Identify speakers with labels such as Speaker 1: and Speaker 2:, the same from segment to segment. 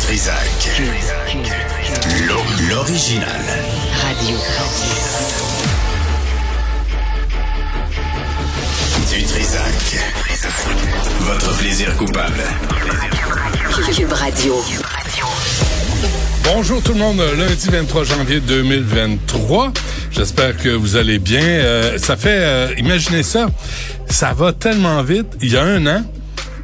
Speaker 1: Trisac. L'original.
Speaker 2: Radio.
Speaker 1: Du Trisac. Votre plaisir coupable.
Speaker 2: Cube Radio.
Speaker 3: Bonjour tout le monde, lundi 23 janvier 2023. J'espère que vous allez bien. Euh, ça fait, euh, imaginez ça, ça va tellement vite. Il y a un an,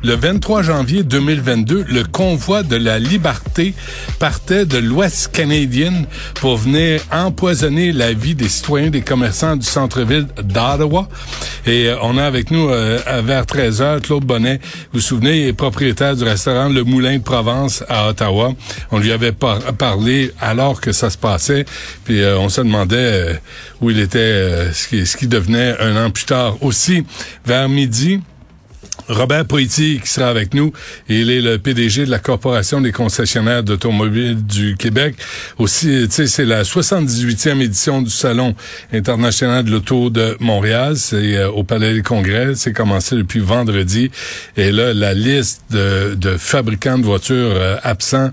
Speaker 3: le 23 janvier 2022, le convoi de la liberté partait de l'Ouest canadien pour venir empoisonner la vie des citoyens, des commerçants du centre-ville d'Ottawa. Et euh, on a avec nous euh, vers 13 heures Claude Bonnet. Vous vous souvenez, il est propriétaire du restaurant Le Moulin de Provence à Ottawa. On lui avait parlé alors que ça se passait. Puis euh, on se demandait où il était, ce qui, ce qui devenait un an plus tard. Aussi, vers midi, Robert Poitier qui sera avec nous. Il est le PDG de la Corporation des concessionnaires d'automobiles du Québec. Aussi, tu sais, c'est la 78e édition du Salon international de l'auto de Montréal. C'est euh, au Palais des Congrès. C'est commencé depuis vendredi. Et là, la liste de, fabricants de voitures euh, absents,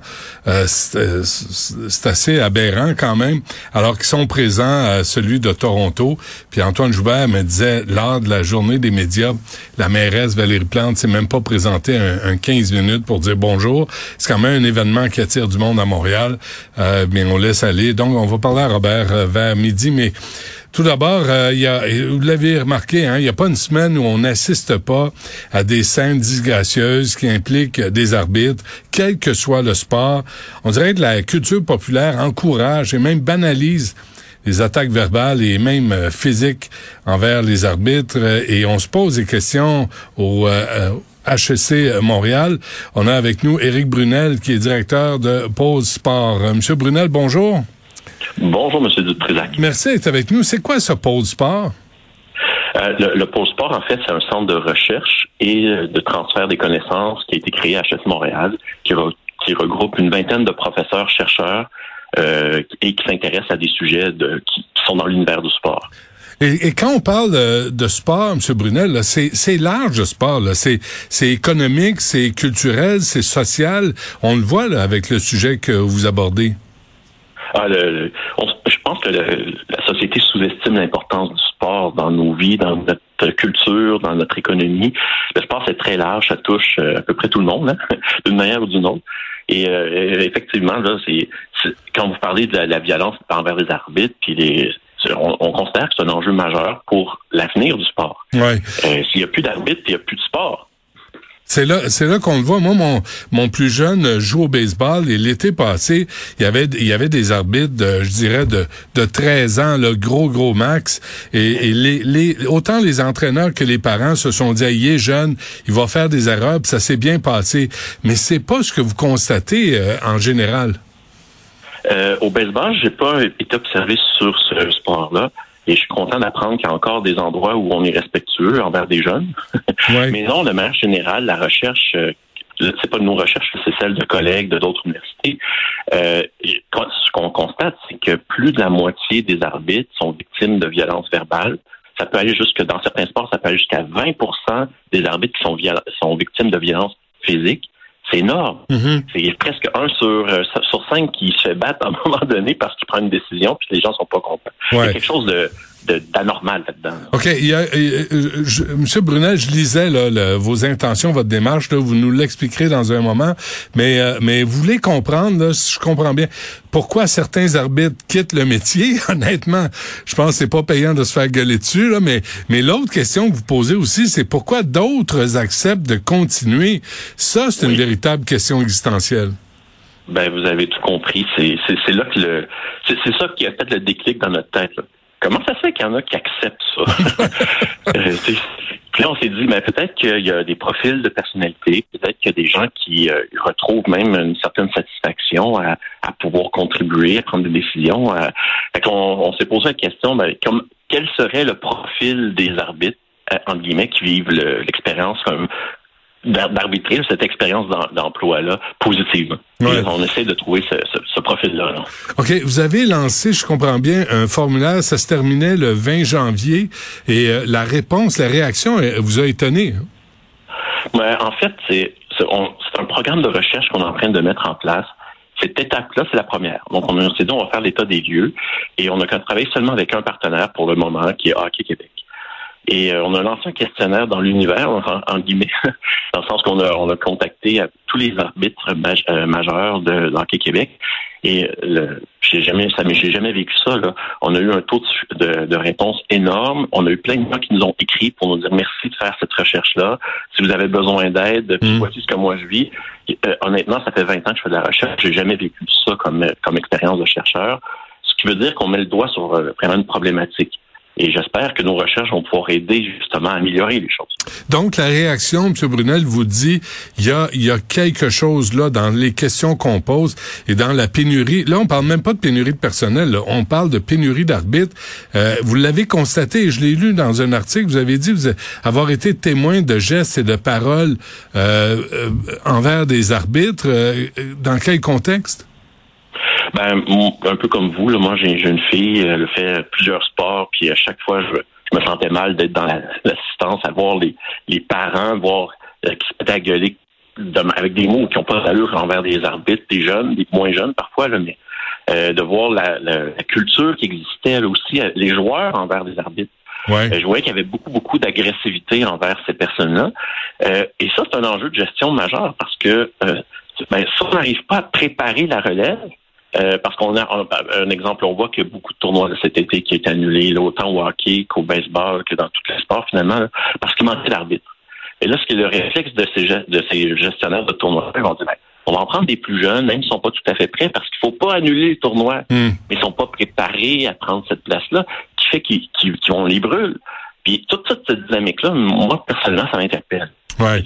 Speaker 3: euh, c'est assez aberrant quand même, alors qu'ils sont présents à celui de Toronto. Puis Antoine Joubert me disait, lors de la journée des médias, la mairesse Valérie Plante s'est même pas présenté un, 15 minutes pour dire bonjour. C'est quand même un événement qui attire du monde à Montréal, euh, mais on laisse aller. Donc, on va parler à Robert euh, vers midi, mais tout d'abord, euh, y a, vous l'avez remarqué, hein, il n'y a pas une semaine où on n'assiste pas à des scènes disgracieuses qui impliquent des arbitres, quel que soit le sport. On dirait que la culture populaire encourage et même banalise les attaques verbales et même euh, physiques envers les arbitres. Euh, et on se pose des questions au HEC euh, Montréal. On a avec nous Éric Brunel, qui est directeur de Pause Sport. Monsieur Brunel, bonjour.
Speaker 4: Bonjour, Monsieur Dutrisac.
Speaker 3: Merci d'être avec nous. C'est quoi ce Pause Sport?
Speaker 4: le, le Pôle Sport, en fait, c'est un centre de recherche et de transfert des connaissances qui a été créé à HEC Montréal, qui, qui regroupe une vingtaine de professeurs, chercheurs euh, et qui s'intéressent à des sujets de, qui, sont dans l'univers du sport.
Speaker 3: Et, quand on parle de, sport, M. Brunel, c'est large le sport. C'est économique, c'est culturel, c'est social. On le voit là, avec le sujet que vous abordez.
Speaker 4: Ah, le, je pense que la société sous-estime l'importance du sport dans nos vies, dans notre culture, dans notre économie. Le sport, c'est très large, ça touche euh, à peu près tout le monde, hein, d'une manière ou d'une autre. Et euh, effectivement, là, c'est quand vous parlez de la, violence envers les arbitres, puis les on, considère que c'est un enjeu majeur pour l'avenir du sport.
Speaker 3: Ouais.
Speaker 4: Euh, s'il n'y a plus d'arbitres, il n'y a plus de sport.
Speaker 3: C'est là, c'est là qu'on le voit. Moi, mon, mon plus jeune joue au baseball et l'été passé, il y avait, il y avait des arbitres, de, je dirais, de, de 13 ans, le gros, gros max. Et, les, les, autant les entraîneurs que les parents se sont dit, il est jeune, il va faire des erreurs, puis ça s'est bien passé. Mais c'est pas ce que vous constatez euh, en général.
Speaker 4: Euh, au baseball, j'ai pas été observé sur ce sport-là. Et je suis content d'apprendre qu'il y a encore des endroits où on est respectueux envers des jeunes. Mais non, de manière générale, la recherche, euh, c'est pas de nos recherches, c'est celle de collègues de d'autres universités. Euh, ce qu'on constate, c'est que plus de la moitié des arbitres sont victimes de violences verbales. Ça peut aller jusque dans certains sports, ça peut aller jusqu'à 20% des arbitres qui sont, sont victimes de violences physiques. C'est énorme. Mm-hmm. C'est presque un sur, euh, sur cinq qui se battent à un moment donné parce qu'il prend une décision puis les gens sont pas contents. Il y a quelque chose de d'anormal là-dedans.
Speaker 3: OK. Il y a, euh, Monsieur Brunel, je lisais là, vos intentions, votre démarche. Là, vous nous l'expliquerez dans un moment. Mais, euh, mais vous voulez comprendre, là, si je comprends bien, pourquoi certains arbitres quittent le métier? Honnêtement, je pense que c'est pas payant de se faire gueuler dessus. Là, mais mais l'autre question que vous posez aussi, c'est pourquoi d'autres acceptent de continuer? Ça, c'est une véritable question existentielle.
Speaker 4: Ben, vous avez tout compris. C'est là que le c'est ça qui a fait le déclic dans notre tête. Là. Comment ça se fait qu'il y en a qui acceptent ça? euh, puis là, on s'est dit, mais peut-être qu'il y a des profils de personnalité, peut-être qu'il y a des gens qui euh, retrouvent même une certaine satisfaction à, pouvoir contribuer, à prendre des décisions. À... Fait on, on s'est posé la question, ben, comme, quel serait le profil des arbitres, euh, entre guillemets, qui vivent l'expérience comme d'arbitrer cette expérience d'emploi-là positivement. On essaie de trouver ce, profil-là.
Speaker 3: OK. Vous avez lancé, je comprends bien, un formulaire. Ça se terminait le 20 janvier. Et euh, la réponse, la réaction vous a étonné.
Speaker 4: Hein? en fait, c'est c'est un programme de recherche qu'on est en train de mettre en place. Cette étape-là, c'est la première. Donc, on s'est dit, on va faire l'état des lieux et on a travaillé seulement avec un partenaire pour le moment, qui est Hockey Québec. Et euh, on a lancé un questionnaire dans l'univers, en, guillemets, dans le sens qu'on a, on a contacté tous les arbitres euh, majeurs de, Hockey Québec. Et le, j'ai jamais, ça, mais j'ai jamais vécu ça. Là. On a eu un taux de, de, réponse énorme. On a eu plein de gens qui nous ont écrit pour nous dire merci de faire cette recherche-là. Si vous avez besoin d'aide, mmh. voici ce que moi je vis. Euh, honnêtement, ça fait 20 ans que je fais de la recherche. J'ai jamais vécu ça comme comme expérience de chercheur. Ce qui veut dire qu'on met le doigt sur vraiment une problématique. Et j'espère que nos recherches vont pouvoir aider justement à améliorer les choses.
Speaker 3: Donc, la réaction, M. Brunel, vous dit, il y a, il y a quelque chose là dans les questions qu'on pose et dans la pénurie. Là, on parle même pas de pénurie de personnel, on parle de pénurie d'arbitres. Euh, vous l'avez constaté, je l'ai lu dans un article, vous avez dit vous avoir été témoin de gestes et de paroles euh, euh envers des arbitres. Euh, dans quel contexte?
Speaker 4: Ben, un peu comme vous, là, moi j'ai une fille, elle fait plusieurs sports, puis à chaque fois je, me sentais mal d'être dans l'assistance, à voir les, les parents, voir euh, qui se mettaient à gueuler avec des mots qui n'ont pas d'allure envers des arbitres, des jeunes, des moins jeunes parfois, là, mais euh, de voir la, la, culture qui existait là aussi, euh, les joueurs envers des arbitres. Ouais. je voyais qu'il y avait beaucoup, beaucoup d'agressivité envers ces personnes-là. et ça, c'est un enjeu de gestion majeur parce que ben, si on n'arrive pas à préparer la relève, euh, parce qu'on a un, exemple, on voit qu'il y a beaucoup de tournois de cet été qui est annulé, autant au hockey qu'au baseball, que dans tous les sports finalement, parce qu'il manquait d'arbitre. Et là, ce qui est le réflexe de ces, de ces gestionnaires de tournois, ils vont dire, ben, on va en prendre des plus jeunes, même s'ils sont pas tout à fait prêts, parce qu'il faut pas annuler le tournoi, hmm. mais ils sont pas préparés à prendre cette place-là, qui fait qu'ils qu les brûlent. Puis toute cette dynamique-là, moi, personnellement, ça m'interpelle.
Speaker 3: Ouais.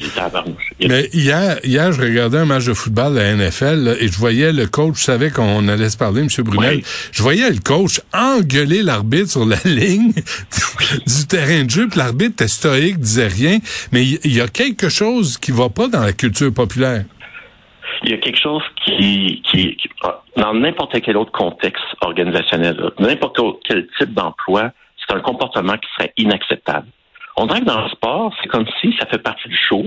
Speaker 3: Mais hier, hier, je regardais un match de football de la NFL et je voyais le coach, je savais qu'on allait se parler, M. Brunel. Je voyais le coach engueuler l'arbitre sur la ligne du terrain de jeu, puis l'arbitre était stoïque, disait rien. Mais il y, a quelque chose qui va pas dans la culture populaire.
Speaker 4: Il y a quelque chose qui, qui, ah, dans n'importe quel autre contexte organisationnel, n'importe quel type d'emploi, c'est un comportement qui serait inacceptable. On dirait que dans le sport, c'est comme si ça fait partie du show.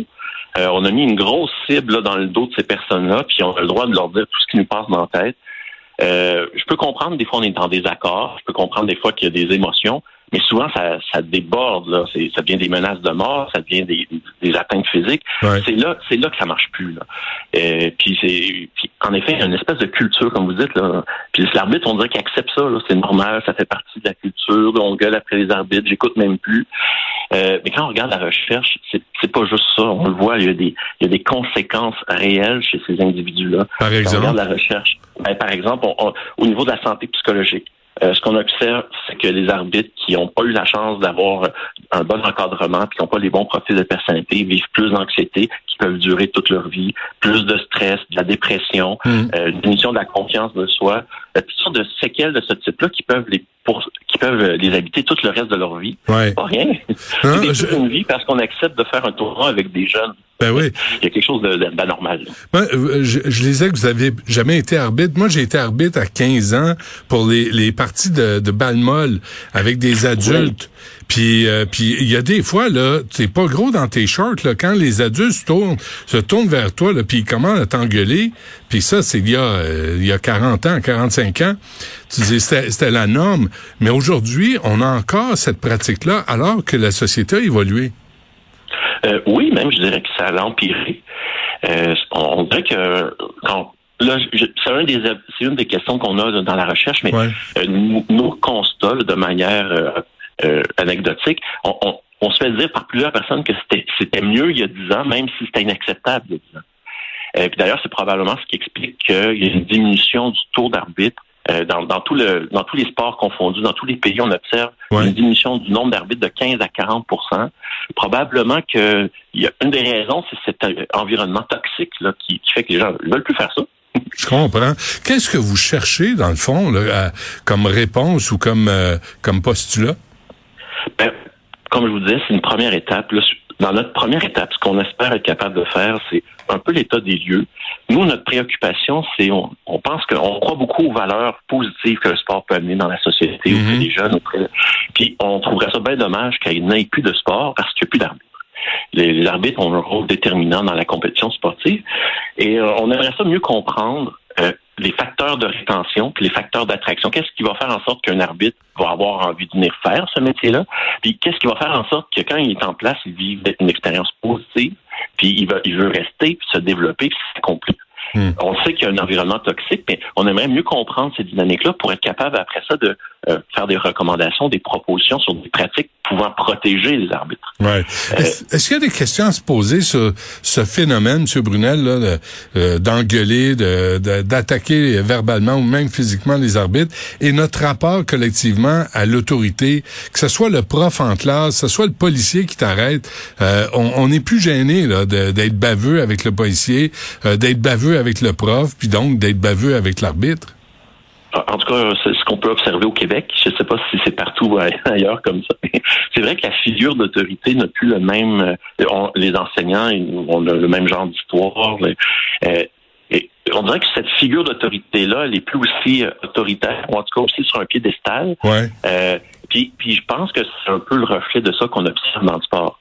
Speaker 4: Euh, on a mis une grosse cible dans le dos de ces personnes-là, puis on a le droit de leur dire tout ce qui nous passe dans la tête. Euh, je peux comprendre, des fois, on est dans des accords. Je peux comprendre, des fois, qu'il y a des émotions. Mais souvent, ça, ça déborde. Là. Ça devient des menaces de mort, ça devient des, des atteintes physiques. C'est là, c'est là que ça marche plus. Là. Euh, puis c'est, puis en effet, il y a une espèce de culture, comme vous dites. Là. Puis l'arbitre, on dirait qu'il accepte ça. C'est normal, ça fait partie de la culture. On gueule après les arbitres. J'écoute même plus. Euh, mais quand on regarde la recherche, c'est, c'est pas juste ça. On le voit, il y a des, il y a des conséquences réelles chez ces individus-là.
Speaker 3: Par exemple,
Speaker 4: on regarde la recherche. Ben, par exemple, au niveau de la santé psychologique. Euh, ce qu'on observe, c'est que les arbitres qui n'ont pas eu la chance d'avoir un bon encadrement, puis qui n'ont pas les bons profils de personnalité, vivent plus d'anxiété, qui peuvent durer toute leur vie, plus de stress, de la dépression, mmh. euh, une diminution de la confiance de soi, toutes sortes de séquelles de ce type-là qui peuvent les qui peuvent les habiter tout le reste de leur vie.
Speaker 3: Ouais.
Speaker 4: Pas rien. Hein, c'est une vie parce qu'on accepte de faire un tournoi avec des jeunes.
Speaker 3: Ben oui.
Speaker 4: Il y a quelque chose d'anormal.
Speaker 3: Ben, je, je disais que vous avez jamais été arbitre. Moi, j'ai été arbitre à 15 ans pour les, les parties de, de balle molle avec des adultes. Puis euh, puis il y a des fois là, t'es pas gros dans tes shorts là quand les adultes se tournent, se tournent vers toi là, puis ils commencent à t'engueuler. Puis ça c'est il y a euh, il y a 40 ans, 45 ans. Tu dis c'était la norme, mais aujourd'hui, on a encore cette pratique là alors que la société a évolué.
Speaker 4: Euh, oui, même, je dirais que ça a empiré. Euh, on, dirait que quand Là, c'est un des, c'est une des questions qu'on a dans la recherche, mais euh, nos, constats, de manière anecdotique, on, on, se fait dire par plusieurs personnes que c'était, mieux il y a dix ans, même si c'était inacceptable il y a dix ans. Et puis d'ailleurs, c'est probablement ce qui explique qu'il y a une diminution du taux d'arbitre euh, dans, dans, tout le, dans tous les sports confondus, dans tous les pays, on observe une diminution du nombre d'arbitres de 15 à 40% Probablement que y a une des raisons, c'est cet euh, environnement toxique là, qui, qui fait que les gens ne veulent plus faire ça.
Speaker 3: Je comprends. Qu'est-ce que vous cherchez, dans le fond, là, comme réponse ou comme, euh, comme postulat?
Speaker 4: Ben, comme je vous disais, c'est une première étape. dans notre première étape, ce qu'on espère être capable de faire, c'est un peu l'état des lieux. Nous, notre préoccupation, c'est on, pense qu'on croit beaucoup aux valeurs positives que le sport peut amener dans la société auprès mhm. des jeunes. Auprès, puis on trouverait ça bien dommage qu'il n'y ait plus de sport parce qu'il n'y a plus d'arbitre. Les, arbitres ont un rôle déterminant dans la compétition sportive. Et on aimerait ça mieux comprendre les facteurs de rétention puis les facteurs d'attraction. Qu'est-ce qui va faire en sorte qu'un arbitre va avoir envie de venir faire ce métier-là? Puis qu'est-ce qui va faire en sorte que quand il est en place, il vive une expérience positive, puis il, va, il veut rester, puis se développer, puis s'accomplir? Hmm. On sait qu'il y a un environnement toxique, mais on aimerait mieux comprendre ces dynamiques-là pour être capable après ça de euh, faire des recommandations, des propositions sur des pratiques pouvant protéger les arbitres.
Speaker 3: Ouais. Euh, est-ce, qu'il y a des questions à se poser sur ce phénomène, M. Brunel, euh, d'engueuler, de, d'attaquer verbalement ou même physiquement les arbitres, et notre rapport collectivement à l'autorité, que ce soit le prof en classe, que ce soit le policier qui t'arrête, on n'est plus gêné d'être baveux avec le policier, d'être baveux avec le prof, puis donc d'être baveux avec l'arbitre?
Speaker 4: En tout cas, c'est ce qu'on peut observer au Québec. Je ne sais pas si c'est partout ailleurs comme ça. C'est vrai que la figure d'autorité n'a plus le même. Euh, les enseignants ont le même genre d'histoire. Euh, on dirait que cette figure d'autorité-là, elle est plus aussi euh, autoritaire, ou en tout cas aussi sur un piédestal.
Speaker 3: Ouais.
Speaker 4: puis, puis je pense que c'est un peu le reflet de ça qu'on observe dans le sport.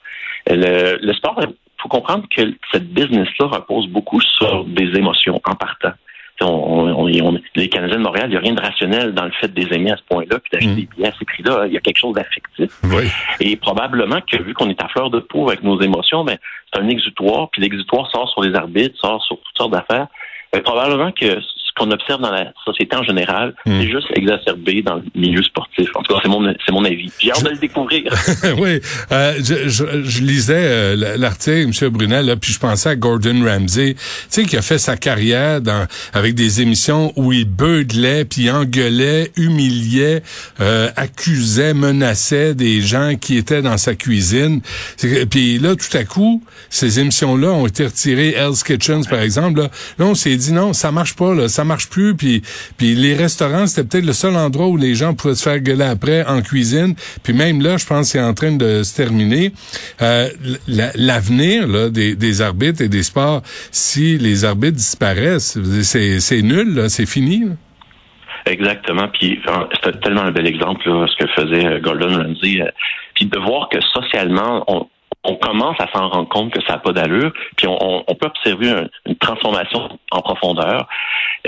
Speaker 4: Le, le sport, il faut comprendre que cette business-là repose beaucoup sur des émotions en partant les Canadiens de Montréal, il n'y a rien de rationnel dans le fait de les aimer à ce point-là, puis d'acheter mm. des billets à ces prix-là. Il y a quelque chose d'affectif. Et probablement que vu qu'on est à fleur de peau avec nos émotions, ben, c'est un exutoire, puis l'exutoire sort sur les arbitres, sort sur toutes sortes d'affaires. Ben, probablement que qu'on observe dans la société en général, hmm. c'est juste exacerbé dans le milieu sportif. En tout cas, c'est mon, c'est mon avis. J'ai hâte de le découvrir.
Speaker 3: oui. Euh, je, je, je, lisais euh, l'article, M. Brunel, là, puis je pensais à Gordon Ramsay, tu sais, qui a fait sa carrière dans avec des émissions où il beuglait, puis engueulait, humiliait, euh, accusait, menaçait des gens qui étaient dans sa cuisine. Puis là, tout à coup, ces émissions-là ont été retirées. Hell's Kitchens, par exemple. Là, là on s'est dit, non, ça marche pas. Là, ça marche plus. Puis, puis les restaurants, c'était peut-être le seul endroit où les gens pouvaient se faire gueuler après en cuisine. Puis même là, je pense que c'est en train de se terminer. Euh, L'avenir des, des arbitres et des sports, si les arbitres disparaissent, c'est nul, c'est fini.
Speaker 4: Exactement. Puis c'était tellement un bel exemple ce que faisait euh, Gordon Ramsay. Euh, puis de voir que socialement, on, on commence à s'en rendre compte que ça n'a pas d'allure, puis on, peut observer une transformation en profondeur.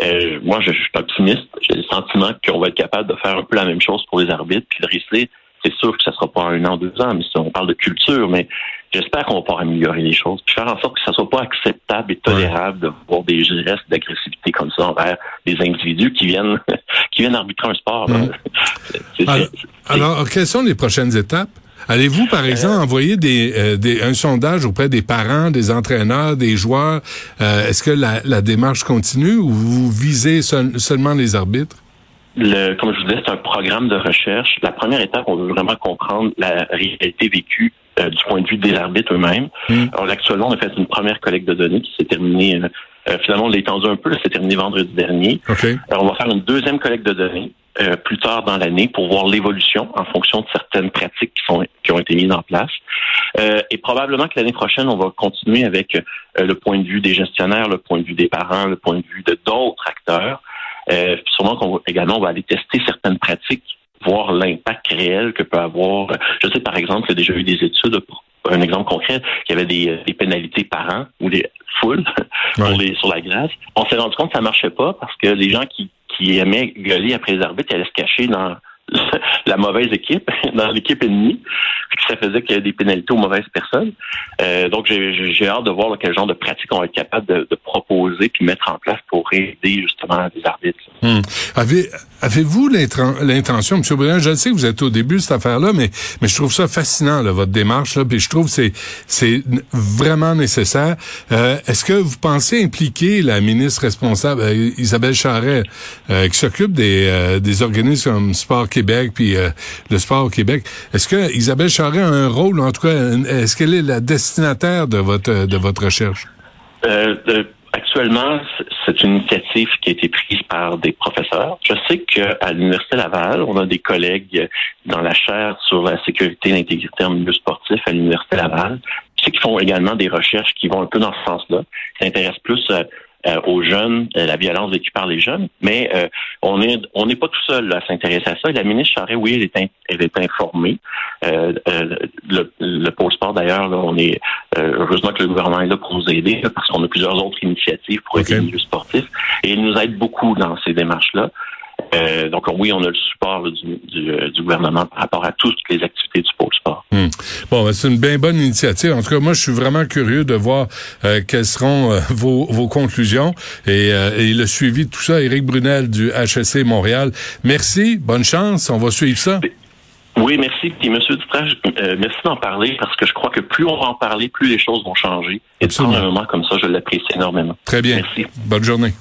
Speaker 4: Euh, moi, je, suis optimiste. J'ai le sentiment qu'on va être capable de faire un peu la même chose pour les arbitres, puis le risquer. C'est sûr que ça sera pas un an, deux ans, mais on parle de culture, mais j'espère qu'on va pouvoir améliorer les choses, puis faire en sorte que ça soit pas acceptable et tolérable de voir des gestes d'agressivité comme ça envers des individus qui viennent qui viennent arbitrer un sport. Mmh.
Speaker 3: alors, quelles sont les prochaines étapes? Allez-vous, par euh, exemple, envoyer euh, des, un sondage auprès des parents, des entraîneurs, des joueurs? Euh, est-ce que la, démarche continue ou vous visez seulement les arbitres?
Speaker 4: Le, comme je vous disais, c'est un programme de recherche. La première étape, on veut vraiment comprendre la réalité vécue du point de vue des arbitres eux-mêmes. Hmm. Alors, actuellement, on a fait une première collecte de données qui s'est terminée, finalement, on l'a étendu un peu, c'est terminé vendredi dernier. Alors, on va faire une deuxième collecte de données euh, plus tard dans l'année pour voir l'évolution en fonction de certaines pratiques qui sont qui ont été mises en place. Euh, et probablement que l'année prochaine, on va continuer avec euh, le point de vue des gestionnaires, le point de vue des parents, le point de vue de d'autres acteurs. Euh, sûrement qu'on va également on va aller tester certaines pratiques, voir l'impact réel que peut avoir. Je sais par exemple, il y a déjà eu des études pour un exemple concret, il y avait des, des pénalités par an ou des foules les, sur la glace. On s'est rendu compte que ça marchait pas parce que les gens qui qui aimait gueuler après les arbitres, allait se cacher dans la mauvaise équipe, dans l'équipe ennemie, ça faisait qu'il y avait des pénalités aux mauvaises personnes. Euh, donc, j'ai hâte de voir quel genre de pratique on va être capable de, proposer puis mettre en place pour aider justement les arbitres.
Speaker 3: Hmm. Avez-vous l'intention, M. Brunel, je sais que vous êtes au début de cette affaire-là, mais, mais je trouve ça fascinant, là, votre démarche, là, puis je trouve que c'est, vraiment nécessaire. Euh, est-ce que vous pensez impliquer la ministre responsable, euh, Isabelle Charret, euh, qui s'occupe des, des organismes comme Sport Québec, puis le sport au Québec, est-ce que Isabelle Charret un rôle, en tout cas, est-ce qu'elle est la destinataire de votre, de votre recherche?
Speaker 4: Actuellement, c'est une initiative qui a été prise par des professeurs. Je sais qu'à l'Université Laval, on a des collègues dans la chaire sur la sécurité et l'intégrité en milieu sportif à l'Université Laval. Qu'ils font également des recherches qui vont un peu dans ce sens-là, qui s'intéressent plus euh, aux jeunes, euh, la violence vécue par les jeunes. Mais euh, on est on n'est pas tout seul à s'intéresser à ça. La ministre Charest, oui, elle est, elle est informée. le, le pôle sport, d'ailleurs, on est heureusement que le gouvernement est là pour nous aider parce qu'on a plusieurs autres initiatives pour aider les milieux sportifs. Et il nous aide beaucoup dans ces démarches-là. Euh, donc oui, on a le support du, du, du, gouvernement par rapport à toutes les activités du pôle sport.
Speaker 3: Hmm. Bon, ben, c'est une bien bonne initiative. En tout cas, moi, je suis vraiment curieux de voir euh, quelles seront euh, vos, vos, conclusions et, et, le suivi de tout ça. Éric Brunel du HSC Montréal. Merci, bonne chance. On va suivre ça.
Speaker 4: Oui, merci. Puis, M. Dutrage, merci d'en parler parce que je crois que plus on va en parler, plus les choses vont changer. Et Absolument. un moment comme ça, je l'apprécie énormément.
Speaker 3: Très bien. Merci. Bonne journée.